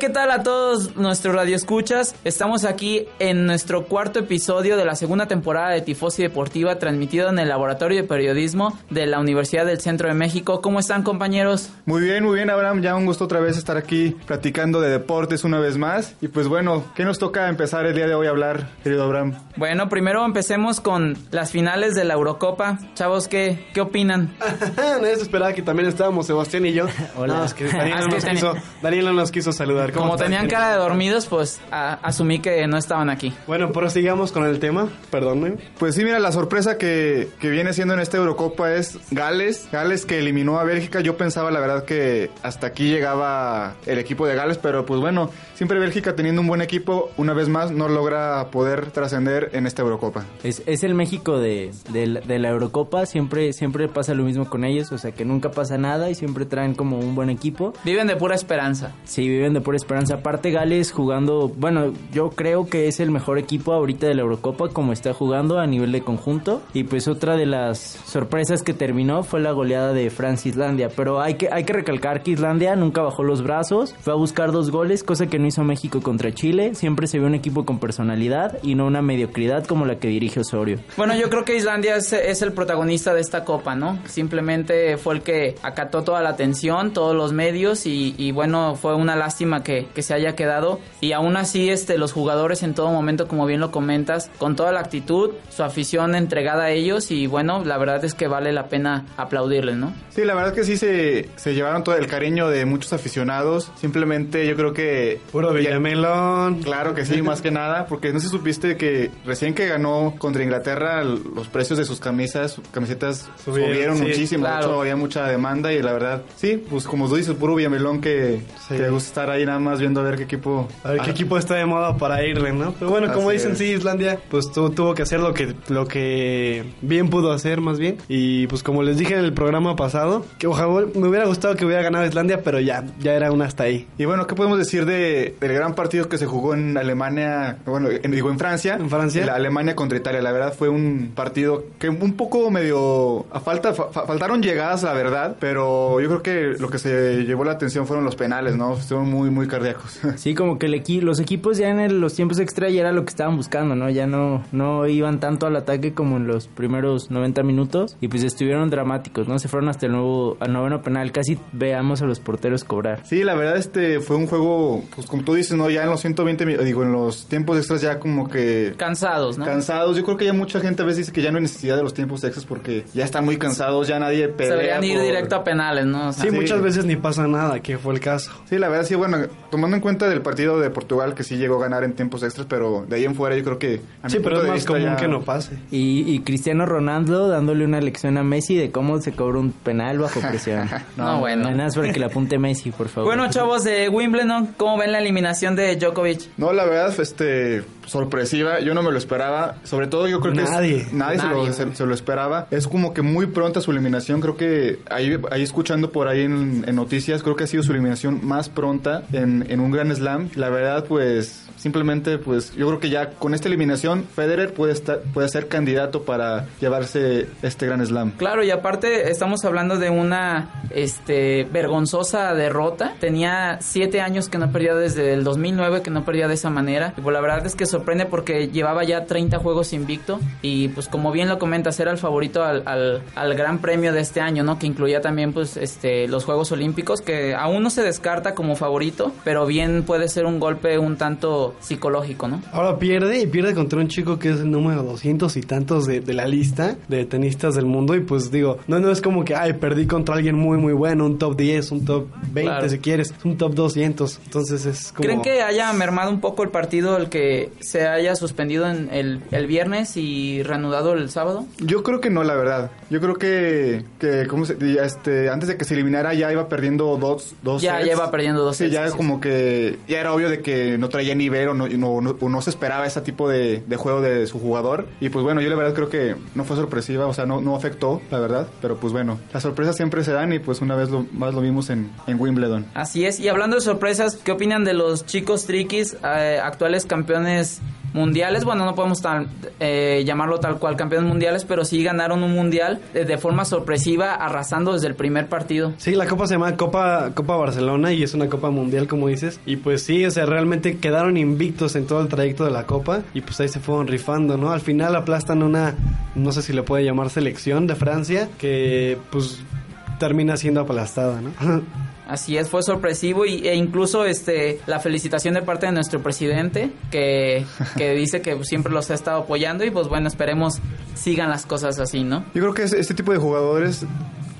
¿Qué tal a todos nuestros radioescuchas? Estamos aquí en nuestro cuarto episodio de la segunda temporada de Tifosi Deportiva, transmitido en el Laboratorio de Periodismo de la Universidad del Centro de México. ¿Cómo están, compañeros? Muy bien, muy bien, Abraham. Ya un gusto otra vez estar aquí platicando de deportes una vez más. Y pues bueno, ¿qué nos toca empezar el día de hoy a hablar, querido Abraham? Bueno, primero empecemos con las finales de la Eurocopa. Chavos, ¿qué, qué opinan? Nadie se esperaba que también estábamos Sebastián y yo. Hola. No, es que Daniel, no nos quiso, Daniel no nos quiso saludar. ¿Cómo Como tenían cara de dormidos, pues a- asumí que no estaban aquí. Bueno, prosigamos con el tema. Perdón. Pues sí, mira, la sorpresa que, que viene siendo en esta Eurocopa es Gales. Gales que eliminó a Bélgica. Yo pensaba, la verdad, que hasta aquí llegaba el equipo de Gales, pero pues bueno, siempre Bélgica teniendo un buen equipo, una vez más no logra poder trascender en esta Eurocopa. Es, es el México de, de la- de la Eurocopa, siempre, siempre pasa lo mismo con ellos, o sea que nunca pasa nada y siempre traen como un buen equipo. Viven de pura esperanza. Sí, viven de pura esperanza. Aparte Gales jugando, bueno, yo creo que es el mejor equipo ahorita de la Eurocopa como está jugando a nivel de conjunto. Y pues otra de las sorpresas que terminó fue la goleada de Francia-Islandia. Pero hay que, hay que recalcar que Islandia nunca bajó los brazos, fue a buscar dos goles, cosa que no hizo México contra Chile. Siempre se vio un equipo con personalidad y no una mediocridad como la que dirige Osorio. Bueno, yo creo que Islandia es, es el protagonista de esta copa, ¿no? Simplemente fue el que acató toda la atención, todos los medios y, y bueno, fue una lástima que, que se haya quedado. Y aún así, este, los jugadores en todo momento, como bien lo comentas, con toda la actitud, su afición entregada a ellos y bueno, la verdad es que vale la pena aplaudirles, ¿no? Sí, la verdad que sí se, se llevaron todo el cariño de muchos aficionados. Simplemente yo creo que... Puro Villamelón. Claro que sí, más que nada, porque no sé si supiste que recién que ganó contra Inglaterra, los precios de sus camisas, camisetas Subieron, subieron, sí, muchísimo. claro. De hecho, había mucha demanda y la verdad, sí, pues como tú dices, puro Villamelón que, Sí. que le gusta estar ahí nada más viendo a ver qué equipo. A ver qué Ah, equipo está de moda para irle, ¿no? Pero bueno, como dicen, es. sí, Islandia, pues tu- tuvo que hacer lo que, lo que bien pudo hacer, más bien. Y pues como les dije en el programa pasado, que ojalá me hubiera gustado que hubiera ganado Islandia, pero ya, ya era una hasta ahí. Y bueno, ¿qué podemos decir de, del gran partido que se jugó en Alemania, bueno, en, digo en Francia? ¿En Francia? La Alemania contra Italia. La verdad fue un partido que un poco medio... A falta, fa- fa- faltaron llegadas, la verdad, pero yo creo que lo que se llevó la atención fueron los penales, ¿no? Fueron muy, muy cardíacos. Sí, como que el equi- los equipos ya en el- los tiempos extra ya era lo que estaban buscando, ¿no? Ya no, no iban tanto al ataque como en los primeros 90 minutos y pues estuvieron dramáticos, ¿no? Se fueron hasta el nuevo, al noveno penal, casi veamos a los porteros cobrar. Sí, la verdad este fue un juego, pues como tú dices, ¿no? Ya en los 120, mi- digo, en los tiempos extras ya como que Cansados, ¿no? cansados. Yo creo que ya mucha gente a veces dice que ya no hay necesidad de los tiempos extras porque ya están muy cansados, ya nadie Se pelea. deberían ir por- directo a penales, ¿no? O sea, Sí, sí. muchas veces ni pasa nada, que fue el caso. Sí, la verdad sí, bueno, tomando en cuenta del partido de Portugal que sí llegó a ganar en tiempos extras, pero de ahí en fuera yo creo que... a mi Sí, pero punto es más común ya- que no pase. Y, y Cristiano Ronaldo dándole una lección a Messi de cómo se cobra un penal bajo presión. no, bueno. Nada más para que le apunte Messi, por favor. Bueno, chavos de Wimbledon, ¿cómo ven la eliminación de Djokovic? No, la verdad, este, sorpresiva, yo no me lo esperaba, sobre todo yo creo que es- Nadie. nadie, se, Nadie, lo, se- güey. se lo esperaba, es como que muy pronta su eliminación, creo que ahí, ahí escuchando por ahí en, en noticias, creo que ha sido su eliminación más pronta en, en un Gran Slam, la verdad pues simplemente pues yo creo que ya con esta eliminación Federer puede estar, puede ser candidato para llevarse este Gran Slam. Claro, y aparte estamos hablando de una este vergonzosa derrota. Tenía siete años que no perdía desde el 2009 que no perdía de esa manera. Y pues la verdad es que sorprende porque llevaba ya 30 juegos invicto. Y pues como bien lo comentas, era el favorito al, al, al gran premio de este año, ¿no? Que incluía también pues este los Juegos Olímpicos, que aún no se descarta como favorito, pero bien puede ser un golpe un tanto psicológico, ¿no? Ahora pierde y pierde contra un chico que es el número 200 y tantos de, de la lista de tenistas del mundo y pues digo, no, no es como que, ay, perdí contra alguien muy, muy bueno, un top 10, un top 20 Claro. si quieres, un top 200. Entonces es como... ¿Creen que haya mermado un poco el partido el que se haya suspendido en el, el viernes y reanudado el sábado? Yo creo que no, la verdad. Yo creo que, que ¿cómo se, este, antes de que se eliminara ya iba perdiendo dos, dos Ya, sets. ya iba perdiendo dos Sí, sets, ya sí, sí. como que ya era obvio de que no traía nivel o no, se esperaba ese tipo de, juego de su jugador. Y pues bueno, yo la verdad creo que no fue sorpresiva, o sea, no, no afectó, la verdad. Pero pues bueno, las sorpresas siempre se dan y pues una vez lo, más lo vimos en, en Wimbledon. Así es. Y hablando de sorpresas, ¿qué opinan de los chicos triquis, eh, actuales campeones mundiales? Bueno, no podemos tal- eh, llamarlo tal cual campeones mundiales, pero sí ganaron un mundial eh, de forma sorpresiva, arrasando desde el primer partido. Sí, la copa se llama Copa, copa Barcelona y es una copa mundial, como dices. Y pues sí, o sea, realmente quedaron invictos en todo el trayecto de la copa y pues ahí se fueron rifando, ¿no? Al final aplastan una, no sé si le puede llamar selección de Francia, que pues termina siendo aplastada, ¿no? Así es, fue sorpresivo y, e incluso este la felicitación de parte de nuestro presidente que, que dice que siempre los ha estado apoyando y pues bueno, esperemos sigan las cosas así, ¿no? Yo creo que es- este tipo de jugadores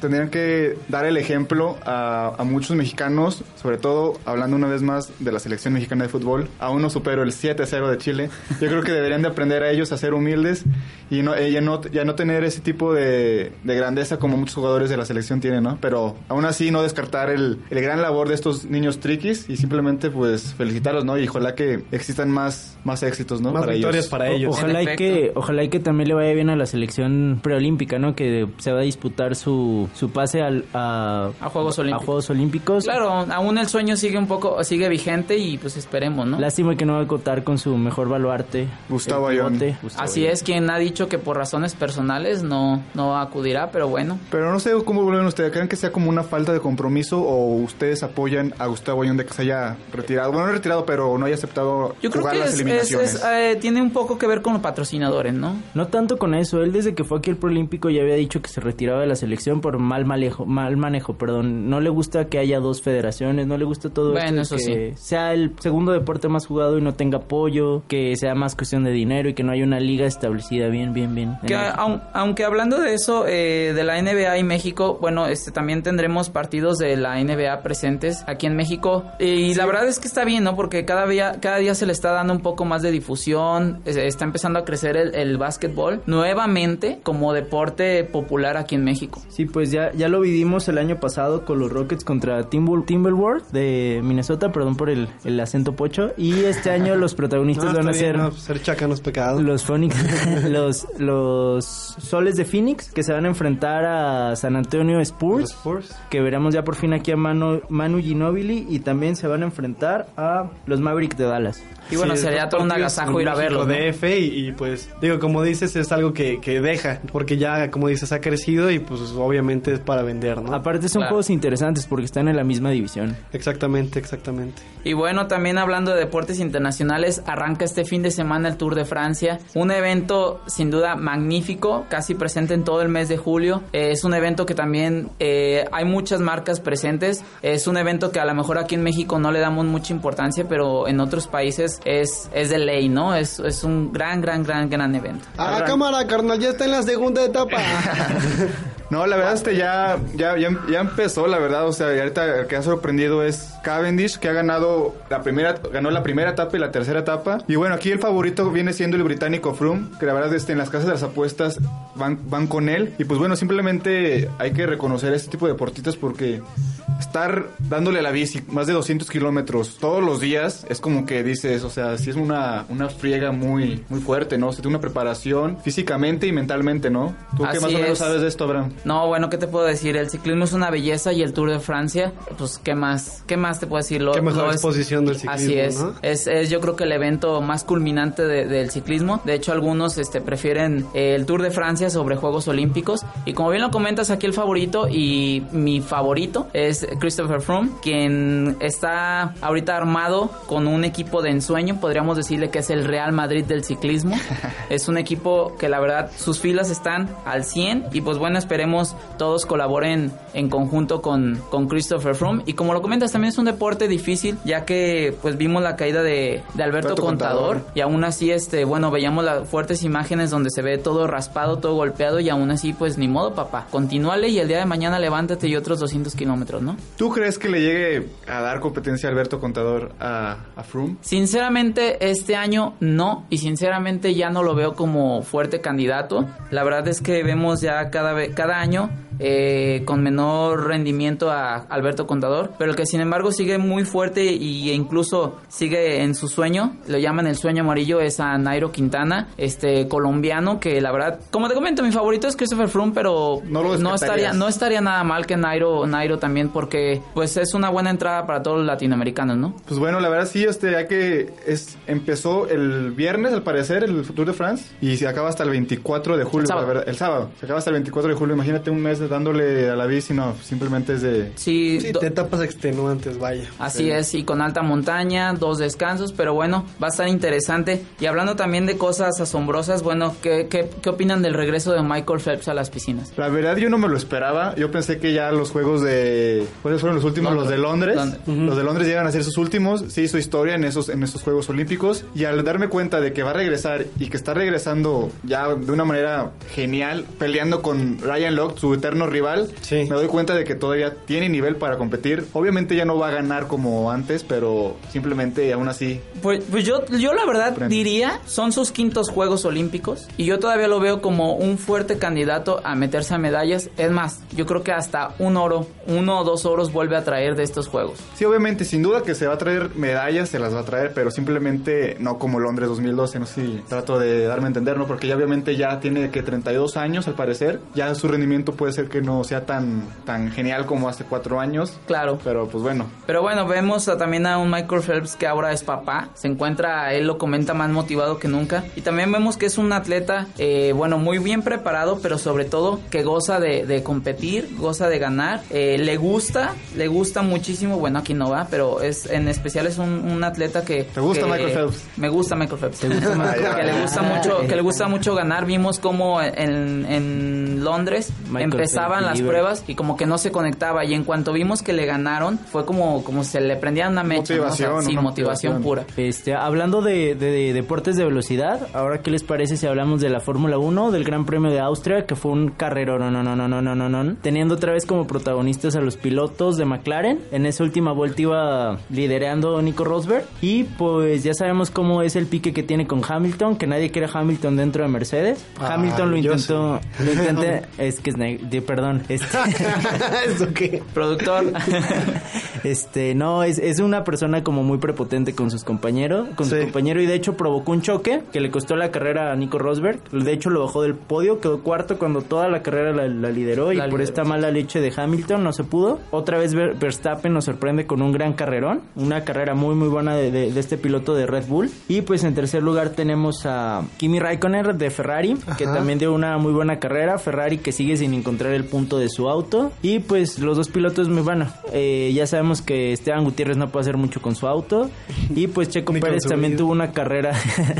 tendrían que dar el ejemplo a, a muchos mexicanos, sobre todo hablando una vez más de la selección mexicana de fútbol. Aún no supero el 7-0 de Chile. Yo creo que deberían de aprender a ellos a ser humildes y no, eh, ya, no, ya no tener ese tipo de, de grandeza como muchos jugadores de la selección tienen, ¿no? Pero aún así no descartar el, el gran labor de estos niños triquis y simplemente pues felicitarlos, ¿no? Y ojalá que existan más, más éxitos, ¿no? Más para victorias ellos. para ellos. Ojalá y que, ojalá y que también le vaya bien a la selección preolímpica, ¿no? Que se va a disputar su, su pase al, a, A Juegos Olímpicos. a Juegos Olímpicos. Claro, aún el sueño sigue un poco sigue vigente y pues esperemos, ¿no? Lástima que no va a contar con su mejor baluarte. Gustavo Ayón. Así Ayón. es, quien ha dicho que por razones personales no no acudirá, pero bueno. Pero no sé cómo vuelven ustedes. ¿Creen que sea como una falta de compromiso o ustedes apoyan a Gustavo Ayón de que se haya retirado? Bueno, no retirado, pero no haya aceptado Yo creo jugar que las es, es- eliminaciones. es, eh, tiene un poco que ver con los patrocinadores, ¿no? No tanto con eso, él desde que fue aquí el Prolímpico ya había dicho que se retiraba de la selección por mal manejo, mal manejo, perdón. No le gusta que haya dos federaciones, no le gusta todo Bueno, esto de eso que sea el segundo deporte más jugado y no tenga apoyo, que sea más cuestión de dinero y que no haya una liga establecida bien, bien, bien. en Que, aun- aunque hablando de eso, eh, de la NBA y México, bueno, este también tendremos partidos de la NBA presentes aquí en México. Y la verdad es que está bien, ¿no? Porque cada día, cada día se le está dando un poco más de difusión, es- está empezando a crecer el, el básquetbol nuevamente como deporte popular aquí en México. Sí, pues ya, ya lo vivimos el año pasado con los Rockets contra Timber, Timberwolves de Minnesota, perdón por el, el acento pocho. Y este año los protagonistas No, van a bien, ser no, pues, ser chaca no es pecado. los Phoenix, los, los soles de Phoenix que se van a enfrentar a San Antonio Spurs. Spurs. Que veremos ya por fin aquí a Manu, Manu Ginobili y también se van a enfrentar a los Mavericks de Dallas. Y bueno, Sí, sería todo un agasajo ir a verlo. ¿no? DF y, y, pues digo como dices es algo que, que deja porque ya como dices ha crecido y pues obviamente es para vender no Aparte son Claro. juegos interesantes porque están en la misma división. exactamente exactamente Y bueno, también hablando de deportes internacionales, arranca este fin de semana el Tour de Francia, un evento sin duda magnífico, casi presente en todo el mes de julio. Eh, es un evento que también eh, hay muchas marcas presentes. Es un evento que a lo mejor aquí en México no le damos mucha importancia, pero en otros países es, es de ley, ¿no? Es, es un gran, gran, gran, gran evento. a cámara carnal ya está en la segunda etapa No, la verdad este ya, ya, ya, empezó, la verdad. O sea, ahorita el que ha sorprendido es Cavendish, que ha ganado la primera, ganó la primera etapa y la tercera etapa. Y bueno, aquí el favorito viene siendo el británico Froome, que la verdad este, en las casas de las apuestas van, van con él. Y pues bueno, simplemente hay que reconocer este tipo de deportistas porque estar dándole a la bici más de 200 kilómetros todos los días es como que dices, o sea, sí es una, una friega muy, muy fuerte, ¿no? O sea, tiene una preparación físicamente y mentalmente, ¿no? ¿Tú qué Así más o menos es. sabes de esto, Abraham? No, bueno, ¿qué te puedo decir? El ciclismo es una belleza y el Tour de Francia, pues, ¿qué más? ¿Qué más te puedo decir? Lo- Qué mejor lo es- exposición del ciclismo, Así es. ¿no? es. Es yo creo que el evento más culminante de- del ciclismo. De hecho, algunos este, prefieren eh, el Tour de Francia sobre Juegos Olímpicos. Y como bien lo comentas, aquí el favorito y mi favorito es Christopher Froome, quien está ahorita armado con un equipo de ensueño, podríamos decirle que es el Real Madrid del ciclismo. es un equipo que la verdad sus filas están al 100 y pues bueno, esperemos todos colaboren en conjunto con, con Christopher Froome. Y como lo comentas, también es un deporte difícil, ya que pues vimos la caída de, de Alberto, Alberto Contador, Contador. y aún así, este, bueno, veíamos las fuertes imágenes donde se ve todo raspado, todo golpeado y aún así, pues ni modo, papá. Continúale y el día de mañana levántate y otros 200 kilómetros, ¿no? ¿Tú crees que le llegue a dar competencia a Alberto Contador a, a Froome? Sinceramente, este año no, y sinceramente ya no lo veo como fuerte candidato. La verdad es que vemos ya cada, cada año eh, con menor rendimiento a Alberto Contador, pero el que sin embargo sigue muy fuerte y, e incluso sigue en su sueño, lo llaman el sueño amarillo, es a Nairo Quintana, este colombiano que la verdad, como te comento, mi favorito es Christopher Froome, pero No lo estaría, no estaría nada mal que Nairo, Nairo también, porque pues es una buena entrada para todos los latinoamericanos, ¿no? Pues bueno, la verdad sí, este, ya que es, empezó el viernes, al parecer, el Tour de France, y se acaba hasta el 24 de julio, El sábado. la verdad, el sábado. Se acaba hasta el 24 de julio, imagínate un mes dándole a la bici, no, simplemente es de... Sí, Sí, te etapas extenuantes, vaya. Así es, y con alta montaña, dos descansos, pero bueno, va a estar interesante. Y hablando también de cosas asombrosas, bueno, ¿qué, qué, qué opinan del regreso de Michael Phelps a las piscinas? La verdad yo no me lo esperaba, yo pensé que ya los juegos de... ¿Cuáles fueron los últimos? Londres. Los de Londres. Londres. Los de Londres llegan a ser sus últimos, se hizo historia en esos, en esos Juegos Olímpicos, y al darme cuenta de que va a regresar y que está regresando ya de una manera genial, peleando con Ryan Locke, su eterno rival, Sí. me doy cuenta de que todavía tiene nivel para competir. Obviamente ya no va a ganar como antes, pero simplemente aún así Pues, pues yo, yo la verdad diría, son sus quintos Juegos Olímpicos y yo todavía lo veo como un fuerte candidato a meterse a medallas. Es más, yo creo que hasta un oro, uno o dos oros vuelve a traer de estos Juegos. Sí, obviamente, sin duda que se va a traer medallas, se las va a traer, pero simplemente no como Londres 2012, no sé si trato de darme a entender, ¿no? Porque ya obviamente ya tiene que 32 años al parecer, ya su rendimiento puede ser que no sea tan, tan genial como hace cuatro años, Claro. pero pues bueno. Pero bueno, vemos a- también a un Michael Phelps que ahora es papá. Se encuentra, él lo comenta, más motivado que nunca. Y también vemos que es un atleta, eh, bueno, muy bien preparado, pero sobre todo que goza de, de competir, goza de ganar. Eh, le gusta, le gusta muchísimo. Bueno, aquí no va, pero es en especial es un, un atleta que... ¿Te gusta que- Michael Phelps? Me gusta Michael Phelps. que le gusta mucho, que le gusta mucho ganar. Vimos como en, en Londres Michael empezaban Phelps, las pruebas y como que no se conectaba y en cuanto vimos que le ganaron fue como como se le prendía una mecha ¿no? O sea, Motivación, sí motivación, motivación. pura Este, hablando de, de- de deportes de velocidad, ahora qué les parece si hablamos de la Fórmula 1, del Gran Premio de Austria, que fue un carrero, no, no, no, no, no, no, no, no, teniendo otra vez como protagonistas a los pilotos de McLaren. En esa última vuelta iba liderando Nico Rosberg y pues ya sabemos cómo es el pique que tiene con Hamilton, que nadie quiere Hamilton dentro de Mercedes. Ah, Hamilton lo intentó, lo intenté, es que es, de- perdón, este ¿Eso qué? productor Este, no, es, es una persona como muy prepotente con sus compañeros, con su compañero y de hecho provocó un choque que le costó la carrera a Nico Rosberg. De hecho lo bajó del podio, quedó cuarto cuando toda la carrera la, la lideró y por esta mala leche de Hamilton no se pudo. Otra vez Ver- Verstappen nos sorprende con un gran carrerón, una carrera muy muy buena de, de- de este piloto de Red Bull. Y pues en tercer lugar tenemos a Kimi Raikkonen de Ferrari, que también dio una muy buena carrera. Ferrari que sigue sin encontrar el punto de su auto. Y pues los dos pilotos, muy bueno, eh, ya sabemos que Esteban Gutiérrez no puede hacer mucho con su auto. Y pues Checo Pérez también tuvo una carrera,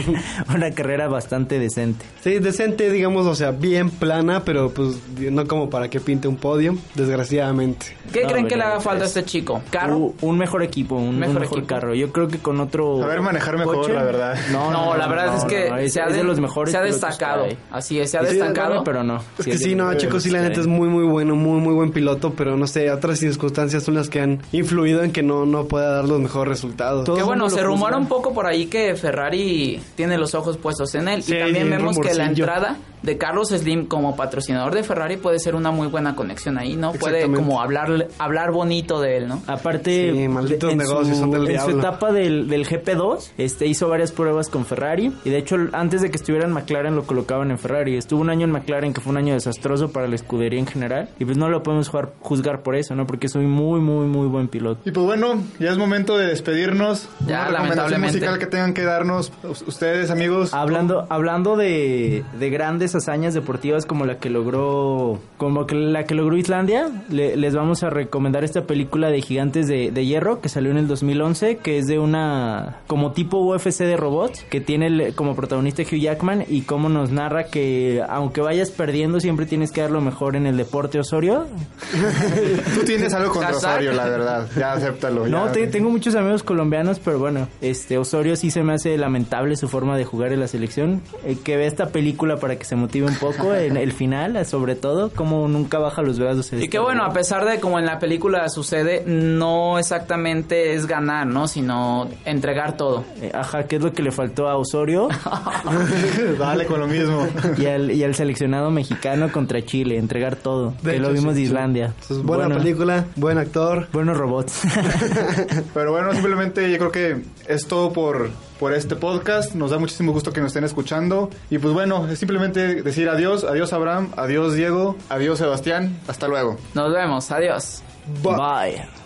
una carrera bastante decente. Sí, decente, digamos, o sea, bien plana, pero pues no como para que pinte un podio, desgraciadamente. ¿qué No, creen que le haga falta a es- este chico? ¿carro? Un mejor equipo, un un Mejor equipo. carro. Yo creo que con otro. Saber manejar mejor, coche- la verdad. No, no, la verdad no, es que no, es, se, ha de- de los mejores. se ha destacado así es se ha Sí, destacado bueno, pero no. Es que sí, no, mejores sí, la neta hay. es muy, muy bueno, muy, muy buen piloto, pero no sé, otras circunstancias son las que han influido en que no, no pueda dar los mejores resultados. Todo que bueno, se rumora un poco por ahí que Ferrari tiene los ojos puestos en él. Sí, y también vemos que la entrada de Carlos Slim como patrocinador de Ferrari puede ser una muy buena conexión ahí, ¿no? Puede como hablar, hablar bonito de él, ¿no? Aparte, Sí, malditos en negocios su, son del en su etapa del, del GP2, este hizo varias pruebas con Ferrari y de hecho antes de que estuviera en McLaren lo colocaban en Ferrari. Estuvo un año en McLaren que fue un año desastroso para la escudería en general y pues no lo podemos jugar- juzgar por eso, ¿no? Porque soy muy muy muy buen piloto. Y pues bueno, ya es momento de despedirnos. Ya, Una lamentablemente. musical que tengan que darnos us- ustedes, amigos. Hablando hablando de, de grandes hazañas deportivas como la que logró como que la que logró Islandia, le- les vamos a recomendar esta película de Gigantes de, de Hierro que salió en el 2011, que es de una como tipo UFC de robots, que tiene el- como protagonista Hugh Jackman y cómo nos narra que aunque vayas perdiendo siempre tienes que dar lo mejor en el deporte Osorio. Tú tienes algo contra. Osorio, la verdad. Ya acéptalo. No, ya. te- tengo muchos amigos colombianos, pero bueno, este Osorio sí se me hace lamentable su forma de jugar en la selección. Eh, que vea esta película para que se motive un poco en el final, sobre todo, como nunca baja los brazos. Y que bueno, a pesar de como en la película sucede, no exactamente es ganar, ¿no? Sino entregar todo. Eh, Ajá, que es lo que le faltó a Osorio Dale con lo mismo. y al, y al seleccionado mexicano contra Chile, entregar todo. De que lo vimos sí, de sí. Islandia. Buena Bueno, película, buen actor. Buenos robots. Pero bueno, simplemente yo creo que es todo por, por este podcast. Nos da muchísimo gusto que nos estén escuchando. Y pues bueno, es simplemente decir adiós. Adiós Abraham, adiós Diego, adiós Sebastián. Hasta luego. Nos vemos, adiós. Bye. Este